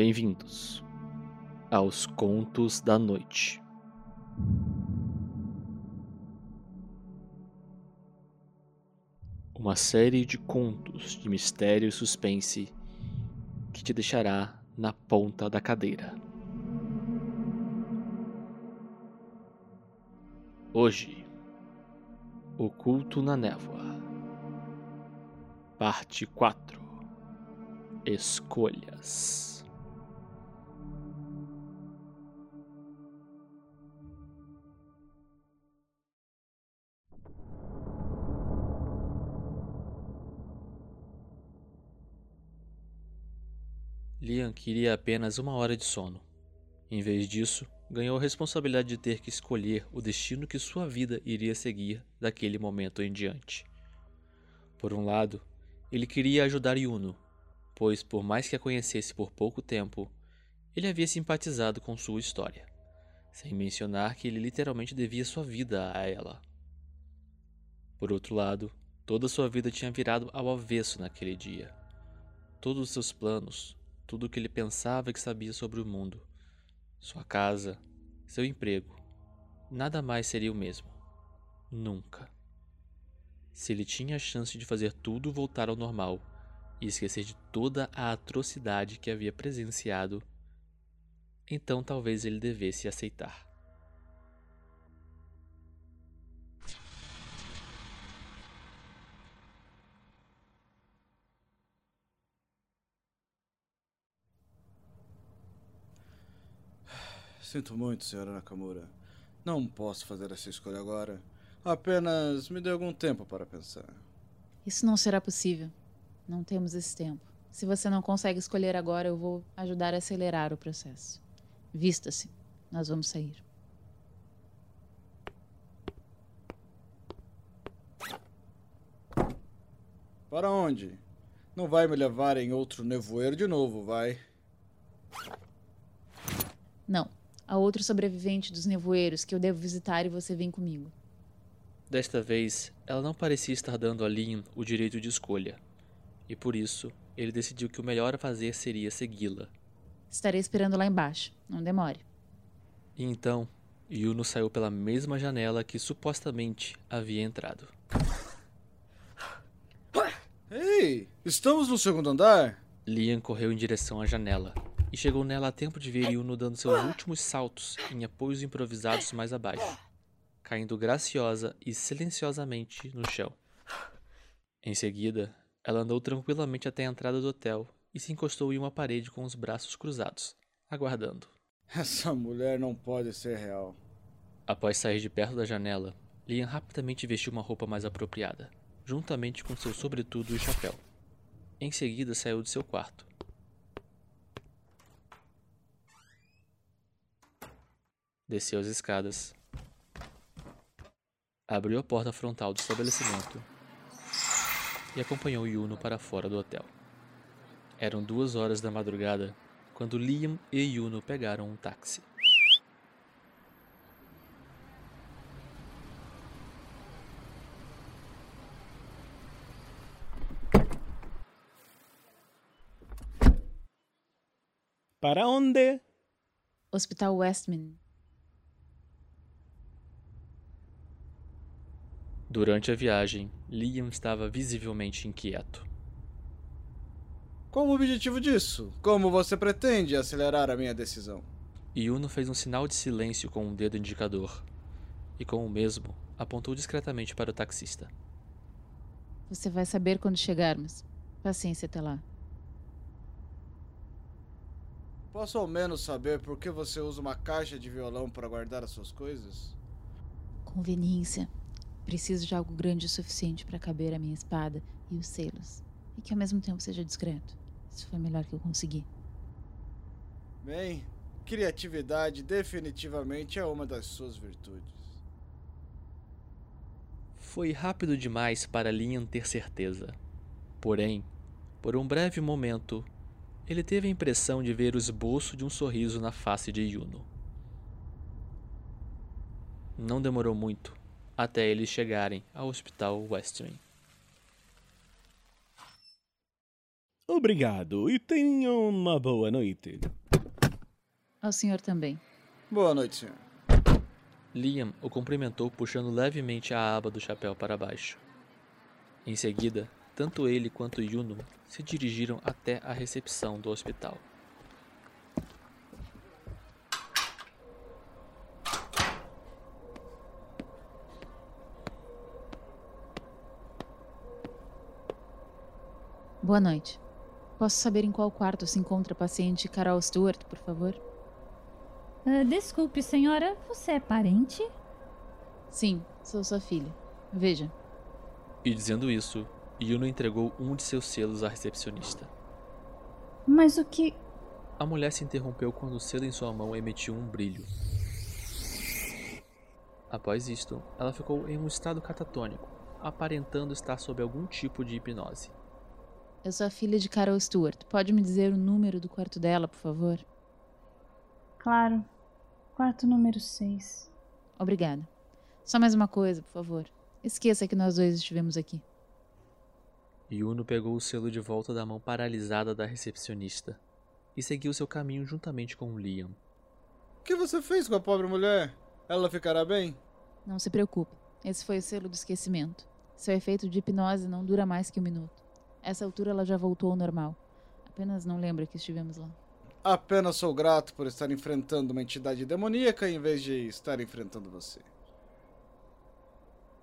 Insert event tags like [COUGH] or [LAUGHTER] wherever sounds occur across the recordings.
Bem-vindos aos Contos da Noite. Uma série de contos de mistério e suspense que te deixará na ponta da cadeira. Hoje, Oculto na Névoa, Parte 4 Escolhas. Queria apenas uma hora de sono. Em vez disso, ganhou a responsabilidade de ter que escolher o destino que sua vida iria seguir daquele momento em diante. Por um lado, ele queria ajudar Yuno, pois, por mais que a conhecesse por pouco tempo, ele havia simpatizado com sua história, sem mencionar que ele literalmente devia sua vida a ela. Por outro lado, toda sua vida tinha virado ao avesso naquele dia. Todos os seus planos, tudo o que ele pensava que sabia sobre o mundo, sua casa, seu emprego. Nada mais seria o mesmo. Nunca. Se ele tinha a chance de fazer tudo voltar ao normal e esquecer de toda a atrocidade que havia presenciado, então talvez ele devesse aceitar. Sinto muito, senhora Nakamura. Não posso fazer essa escolha agora. Apenas me dê algum tempo para pensar. Isso não será possível. Não temos esse tempo. Se você não consegue escolher agora, eu vou ajudar a acelerar o processo. Vista-se. Nós vamos sair. Para onde? Não vai me levar em outro nevoeiro de novo, vai? Não. Há outro sobrevivente dos nevoeiros que eu devo visitar e você vem comigo. Desta vez, ela não parecia estar dando a Lin o direito de escolha, e por isso ele decidiu que o melhor a fazer seria segui-la. Estarei esperando lá embaixo. Não demore. E então, Yuno saiu pela mesma janela que supostamente havia entrado. Ei, estamos no segundo andar? Liam correu em direção à janela e chegou nela a tempo de ver Yuno dando seus últimos saltos em apoios improvisados mais abaixo, caindo graciosa e silenciosamente no chão. Em seguida, ela andou tranquilamente até a entrada do hotel e se encostou em uma parede com os braços cruzados, aguardando. Essa mulher não pode ser real. Após sair de perto da janela, Liam rapidamente vestiu uma roupa mais apropriada, juntamente com seu sobretudo e chapéu. Em seguida, saiu de seu quarto. Desceu as escadas, abriu a porta frontal do estabelecimento e acompanhou Yuno para fora do hotel. Eram duas horas da madrugada quando Liam e Yuno pegaram um táxi. ¿Para onde? Hospital Westman. Durante a viagem, Liam estava visivelmente inquieto. Qual o objetivo disso? Como você pretende acelerar a minha decisão? Yuno fez um sinal de silêncio com um dedo indicador e, com o mesmo, apontou discretamente para o taxista. Você vai saber quando chegarmos. Paciência até lá. Posso ao menos saber por que você usa uma caixa de violão para guardar as suas coisas? Conveniência. Preciso de algo grande o suficiente para caber a minha espada e os selos. E que ao mesmo tempo seja discreto. Isso foi melhor que eu consegui. Bem, criatividade definitivamente é uma das suas virtudes. Foi rápido demais para Liam ter certeza. Porém, por um breve momento, ele teve a impressão de ver o esboço de um sorriso na face de Yuno. Não demorou muito até eles chegarem ao Hospital Western. Obrigado e tenham uma boa noite. Ao senhor também. Boa noite, senhor. Liam o cumprimentou puxando levemente a aba do chapéu para baixo. Em seguida, tanto ele quanto Yuno se dirigiram até a recepção do hospital. Boa noite. Posso saber em qual quarto se encontra a paciente Carol Stewart, por favor? Ah, desculpe, senhora, você é parente? Sim, sou sua filha. Veja. E dizendo isso, Yuno entregou um de seus selos à recepcionista. Mas o que. A mulher se interrompeu quando o selo em sua mão emitiu um brilho. Após isto, ela ficou em um estado catatônico, aparentando estar sob algum tipo de hipnose. Eu sou a filha de Carol Stewart. Pode me dizer o número do quarto dela, por favor? Claro. Quarto número 6. Obrigada. Só mais uma coisa, por favor. Esqueça que nós dois estivemos aqui. Yuno pegou o selo de volta da mão paralisada da recepcionista e seguiu seu caminho juntamente com Liam. O que você fez com a pobre mulher? Ela ficará bem? Não se preocupe. Esse foi o selo do esquecimento. Seu efeito de hipnose não dura mais que um minuto. Essa altura ela já voltou ao normal. Apenas não lembra que estivemos lá. Apenas sou grato por estar enfrentando uma entidade demoníaca em vez de estar enfrentando você.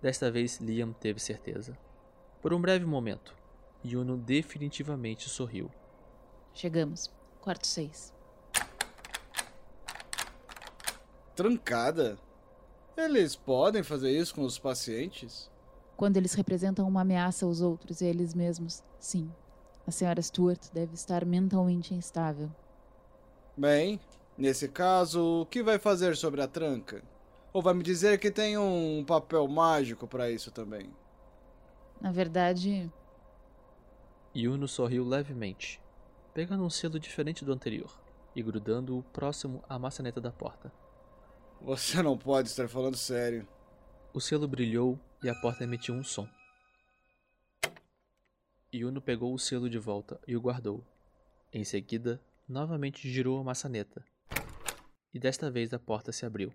Desta vez, Liam teve certeza. Por um breve momento, Yuno definitivamente sorriu. Chegamos. Quarto 6. Trancada? Eles podem fazer isso com os pacientes? Quando eles representam uma ameaça aos outros e a eles mesmos, sim. A senhora Stuart deve estar mentalmente instável. Bem, nesse caso, o que vai fazer sobre a tranca? Ou vai me dizer que tem um papel mágico para isso também? Na verdade, Yuno sorriu levemente, pegando um selo diferente do anterior e grudando-o próximo à maçaneta da porta. Você não pode estar falando sério. O selo brilhou e a porta emitiu um som. Yuno pegou o selo de volta e o guardou. Em seguida, novamente girou a maçaneta. E desta vez a porta se abriu.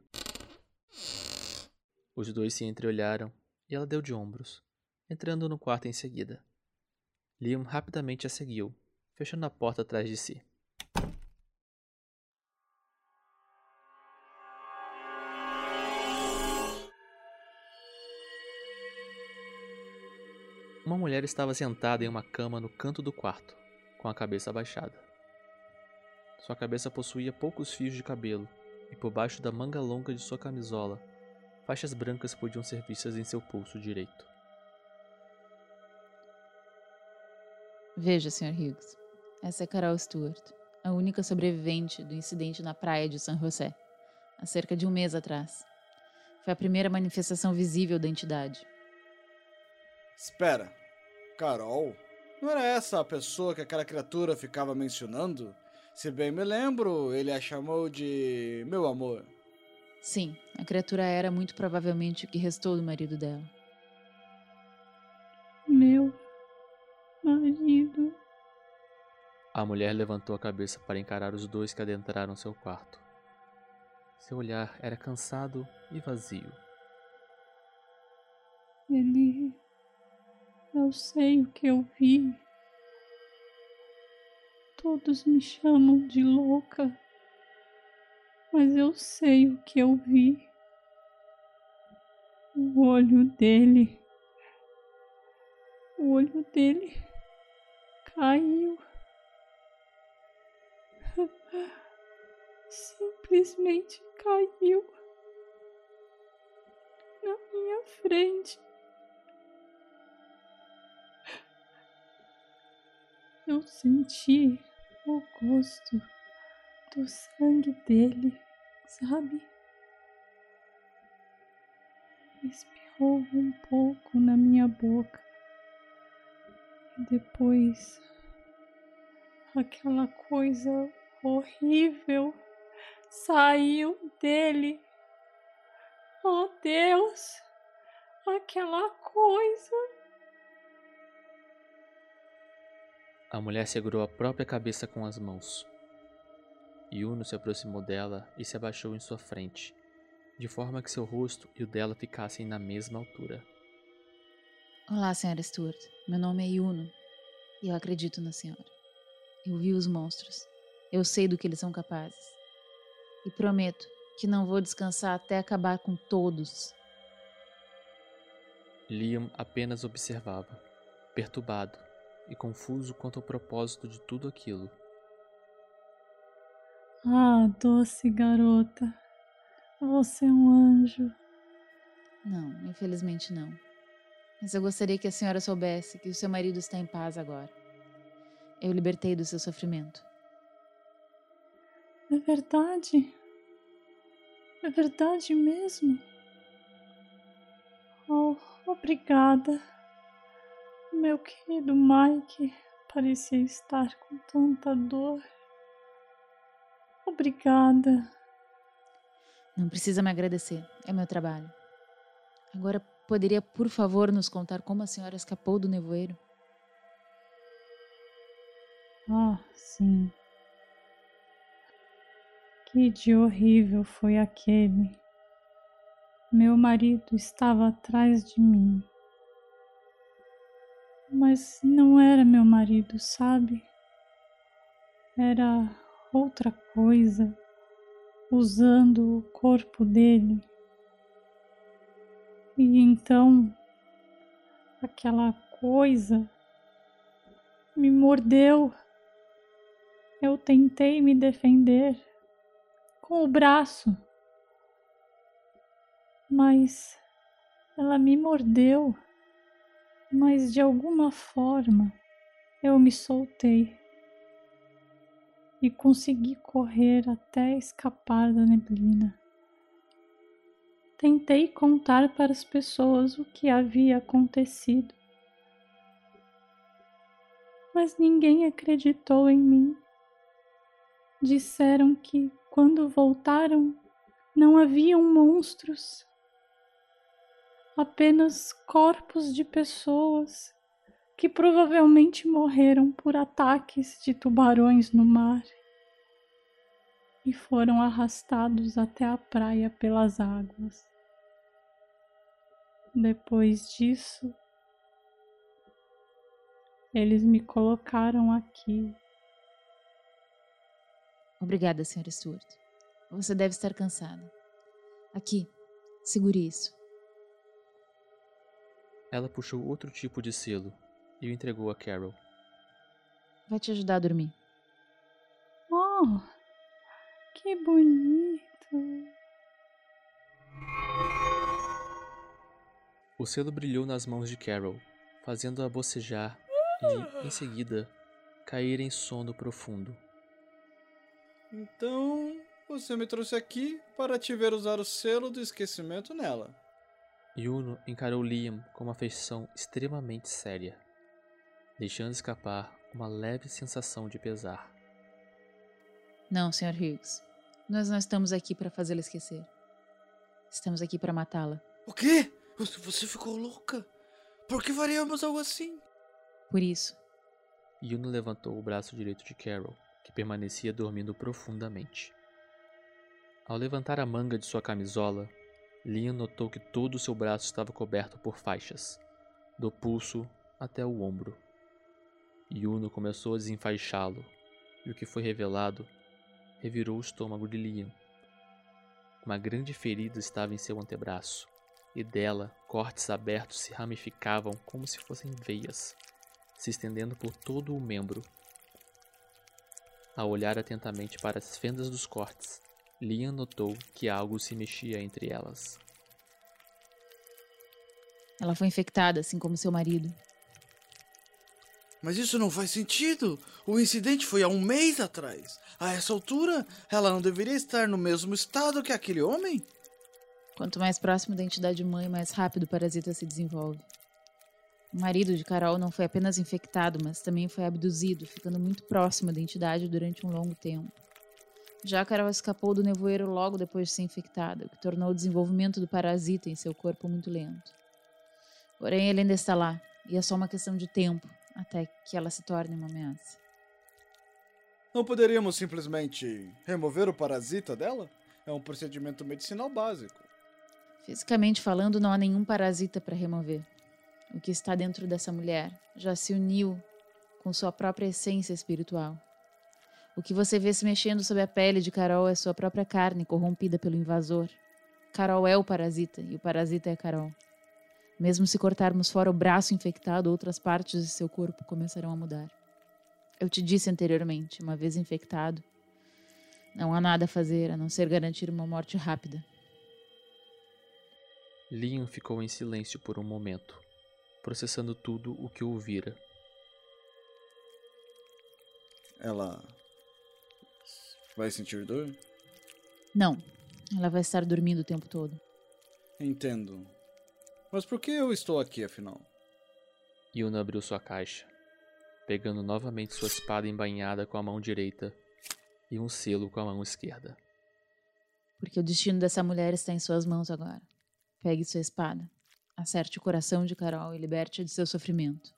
Os dois se entreolharam e ela deu de ombros, entrando no quarto em seguida. Liam rapidamente a seguiu, fechando a porta atrás de si. Mulher estava sentada em uma cama no canto do quarto, com a cabeça abaixada. Sua cabeça possuía poucos fios de cabelo, e por baixo da manga longa de sua camisola, faixas brancas podiam ser vistas em seu pulso direito. veja, Sr. Hughes. Essa é Carol Stewart, a única sobrevivente do incidente na praia de San José, há cerca de um mês atrás. Foi a primeira manifestação visível da entidade. Espera, Carol? Não era essa a pessoa que aquela criatura ficava mencionando? Se bem me lembro, ele a chamou de meu amor. Sim, a criatura era muito provavelmente o que restou do marido dela. Meu marido. A mulher levantou a cabeça para encarar os dois que adentraram seu quarto. Seu olhar era cansado e vazio. Ele. Eu sei o que eu vi. Todos me chamam de louca. Mas eu sei o que eu vi. O olho dele. O olho dele caiu. [LAUGHS] Simplesmente caiu na minha frente. Eu senti o gosto do sangue dele, sabe? Espirrou um pouco na minha boca. E depois aquela coisa horrível saiu dele. Oh Deus, aquela coisa. A mulher segurou a própria cabeça com as mãos. Yuno se aproximou dela e se abaixou em sua frente, de forma que seu rosto e o dela ficassem na mesma altura. Olá, senhora Stuart. Meu nome é Yuno e eu acredito na senhora. Eu vi os monstros. Eu sei do que eles são capazes. E prometo que não vou descansar até acabar com todos. Liam apenas observava, perturbado e confuso quanto ao propósito de tudo aquilo. Ah, doce garota. Você é um anjo. Não, infelizmente não. Mas eu gostaria que a senhora soubesse que o seu marido está em paz agora. Eu o libertei do seu sofrimento. É verdade? É verdade mesmo? Oh, obrigada. Meu querido Mike parecia estar com tanta dor. Obrigada. Não precisa me agradecer, é meu trabalho. Agora, poderia, por favor, nos contar como a senhora escapou do nevoeiro? Ah, sim. Que dia horrível foi aquele. Meu marido estava atrás de mim. Mas não era meu marido, sabe? Era outra coisa, usando o corpo dele. E então aquela coisa me mordeu. Eu tentei me defender com o braço, mas ela me mordeu. Mas de alguma forma eu me soltei e consegui correr até escapar da neblina. Tentei contar para as pessoas o que havia acontecido, mas ninguém acreditou em mim. Disseram que quando voltaram não haviam monstros, apenas corpos de pessoas que provavelmente morreram por ataques de tubarões no mar e foram arrastados até a praia pelas águas. Depois disso, eles me colocaram aqui. Obrigada, senhora Stuart. Você deve estar cansada. Aqui, segure isso. Ela puxou outro tipo de selo e o entregou a Carol. Vai te ajudar a dormir. Oh, que bonito! O selo brilhou nas mãos de Carol, fazendo-a bocejar e, em seguida, cair em sono profundo. Então, você me trouxe aqui para te ver usar o selo do esquecimento nela. Yuno encarou Liam com uma feição extremamente séria, deixando escapar uma leve sensação de pesar. Não, Sr. Hughes. Nós não estamos aqui para fazê-la esquecer. Estamos aqui para matá-la. O quê? Você ficou louca? Por que faríamos algo assim? Por isso. Yuno levantou o braço direito de Carol, que permanecia dormindo profundamente. Ao levantar a manga de sua camisola, Liam notou que todo o seu braço estava coberto por faixas, do pulso até o ombro. Yuno começou a desenfaixá-lo, e o que foi revelado revirou o estômago de Liam. Uma grande ferida estava em seu antebraço, e dela cortes abertos se ramificavam como se fossem veias, se estendendo por todo o membro. Ao olhar atentamente para as fendas dos cortes, Liam notou que algo se mexia entre elas. Ela foi infectada, assim como seu marido. Mas isso não faz sentido. O incidente foi há um mês atrás. A essa altura, ela não deveria estar no mesmo estado que aquele homem? Quanto mais próximo da entidade mãe, mais rápido o parasita se desenvolve. O marido de Carol não foi apenas infectado, mas também foi abduzido, ficando muito próximo da entidade durante um longo tempo. Já Carol escapou do nevoeiro logo depois de ser infectada, o que tornou o desenvolvimento do parasita em seu corpo muito lento. Porém, ele ainda está lá, e é só uma questão de tempo, até que ela se torne uma ameaça. Não poderíamos simplesmente remover o parasita dela? É um procedimento medicinal básico. Fisicamente falando, não há nenhum parasita para remover. O que está dentro dessa mulher já se uniu com sua própria essência espiritual. O que você vê se mexendo sob a pele de Carol é sua própria carne corrompida pelo invasor. Carol é o parasita e o parasita é Carol. Mesmo se cortarmos fora o braço infectado, outras partes de seu corpo começarão a mudar. Eu te disse anteriormente, uma vez infectado, não há nada a fazer a não ser garantir uma morte rápida. Liam ficou em silêncio por um momento, processando tudo o que ouvira. Ela vai sentir dor? Não, ela vai estar dormindo o tempo todo. Entendo. Mas por que eu estou aqui, afinal? Yuna abriu sua caixa, pegando novamente sua espada embainhada com a mão direita e um selo com a mão esquerda. Porque o destino dessa mulher está em suas mãos agora. Pegue sua espada, acerte o coração de Carol e liberte-a de seu sofrimento.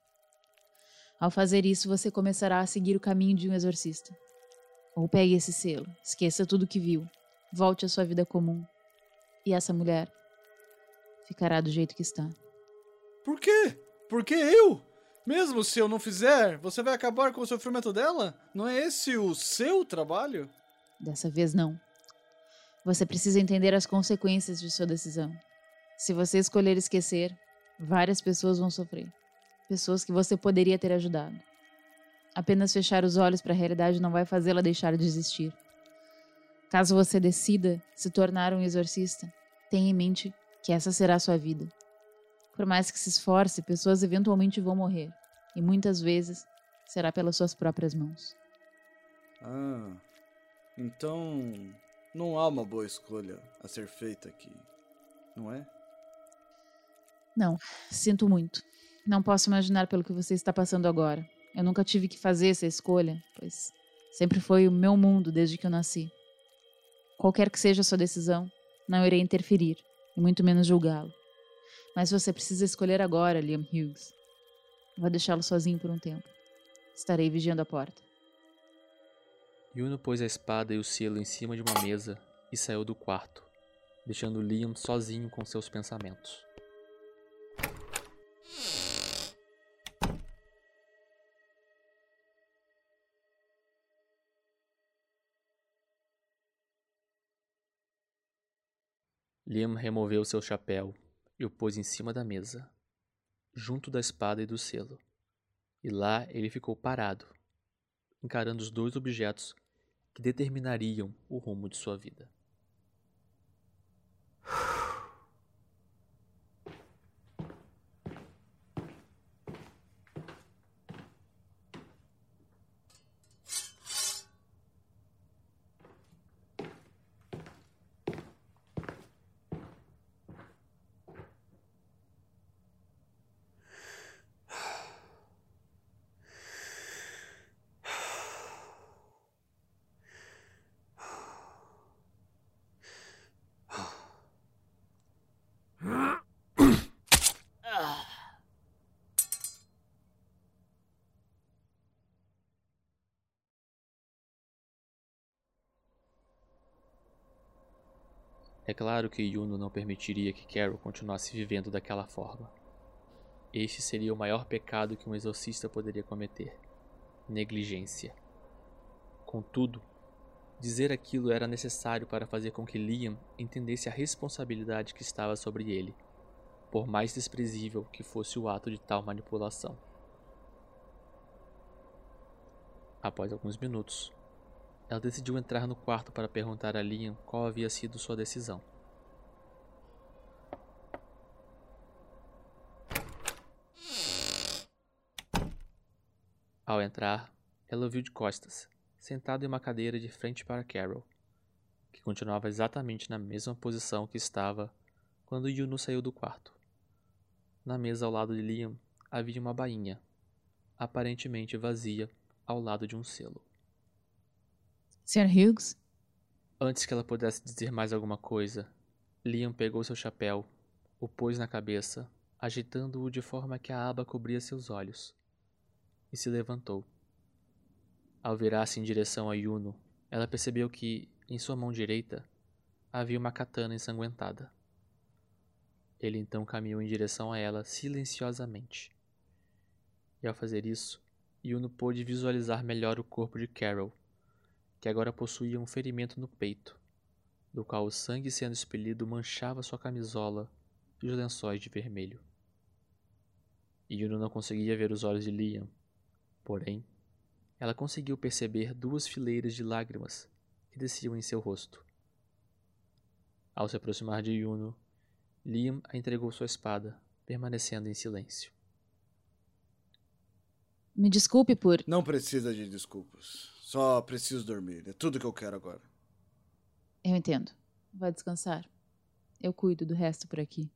Ao fazer isso, você começará a seguir o caminho de um exorcista. Ou pegue esse selo, esqueça tudo o que viu, volte à sua vida comum. E essa mulher ficará do jeito que está. Por quê? Por que eu? Mesmo se eu não fizer, você vai acabar com o sofrimento dela? Não é esse o seu trabalho? Dessa vez não. Você precisa entender as consequências de sua decisão. Se você escolher esquecer, várias pessoas vão sofrer. Pessoas que você poderia ter ajudado. Apenas fechar os olhos para a realidade não vai fazê-la deixar de existir. Caso você decida se tornar um exorcista, tenha em mente que essa será a sua vida. Por mais que se esforce, pessoas eventualmente vão morrer, e muitas vezes será pelas suas próprias mãos. Ah, então não há uma boa escolha a ser feita aqui, não é? Não, sinto muito. Não posso imaginar pelo que você está passando agora. Eu nunca tive que fazer essa escolha, pois sempre foi o meu mundo desde que eu nasci. Qualquer que seja a sua decisão, não irei interferir e muito menos julgá-lo. Mas você precisa escolher agora, Liam Hughes. Vou deixá-lo sozinho por um tempo. Estarei vigiando a porta. Yuno pôs a espada e o selo em cima de uma mesa e saiu do quarto, deixando Liam sozinho com seus pensamentos. Liam removeu seu chapéu e o pôs em cima da mesa, junto da espada e do selo. E lá ele ficou parado, encarando os dois objetos que determinariam o rumo de sua vida. É claro que Yuno não permitiria que Carol continuasse vivendo daquela forma. Este seria o maior pecado que um exorcista poderia cometer: negligência. Contudo, dizer aquilo era necessário para fazer com que Liam entendesse a responsabilidade que estava sobre ele, por mais desprezível que fosse o ato de tal manipulação. Após alguns minutos, ela decidiu entrar no quarto para perguntar a Liam qual havia sido sua decisão. Ao entrar, ela o viu de costas, sentado em uma cadeira de frente para Carol, que continuava exatamente na mesma posição que estava quando Yuno saiu do quarto. Na mesa ao lado de Liam havia uma bainha, aparentemente vazia, ao lado de um selo. Sr. Hughes? Antes que ela pudesse dizer mais alguma coisa, Liam pegou seu chapéu, o pôs na cabeça, agitando-o de forma que a aba cobria seus olhos. e se levantou. Ao virar-se em direção a Yuno, ela percebeu que, em sua mão direita, havia uma katana ensanguentada. Ele então caminhou em direção a ela silenciosamente. E ao fazer isso, Yuno pôde visualizar melhor o corpo de Carol, que agora possuía um ferimento no peito, do qual o sangue sendo expelido manchava sua camisola e os lençóis de vermelho. Yuno não conseguia ver os olhos de Liam, porém, ela conseguiu perceber duas fileiras de lágrimas que desciam em seu rosto. Ao se aproximar de Yuno, Liam a entregou sua espada, permanecendo em silêncio. Me desculpe por. Não precisa de desculpas. Só preciso dormir. É tudo que eu quero agora. Eu entendo. Vai descansar. Eu cuido do resto por aqui.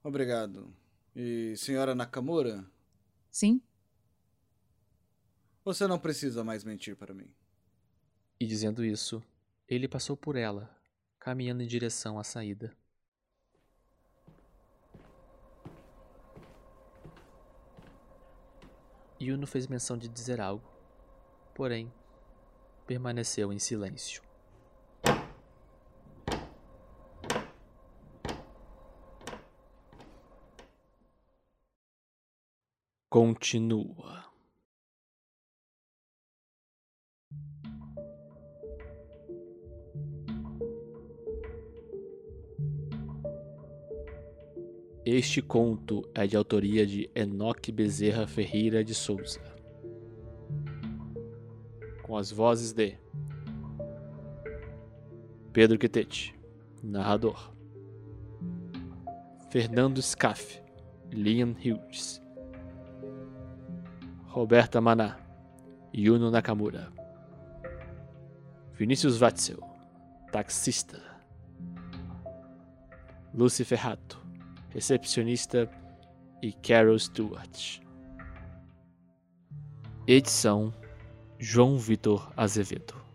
Obrigado. E senhora Nakamura? Sim? Você não precisa mais mentir para mim. E dizendo isso, ele passou por ela, caminhando em direção à saída. Yuno fez menção de dizer algo, porém, permaneceu em silêncio. Continua. Este conto é de autoria de Enoque Bezerra Ferreira de Souza. Com as vozes de Pedro Quitete, narrador. Fernando Scaff, Liam Hughes. Roberta Maná, Yuno Nakamura. Vinícius Watzel, taxista. Lucy Ferrato, recepcionista e Carol Stewart. Edição João Vitor Azevedo.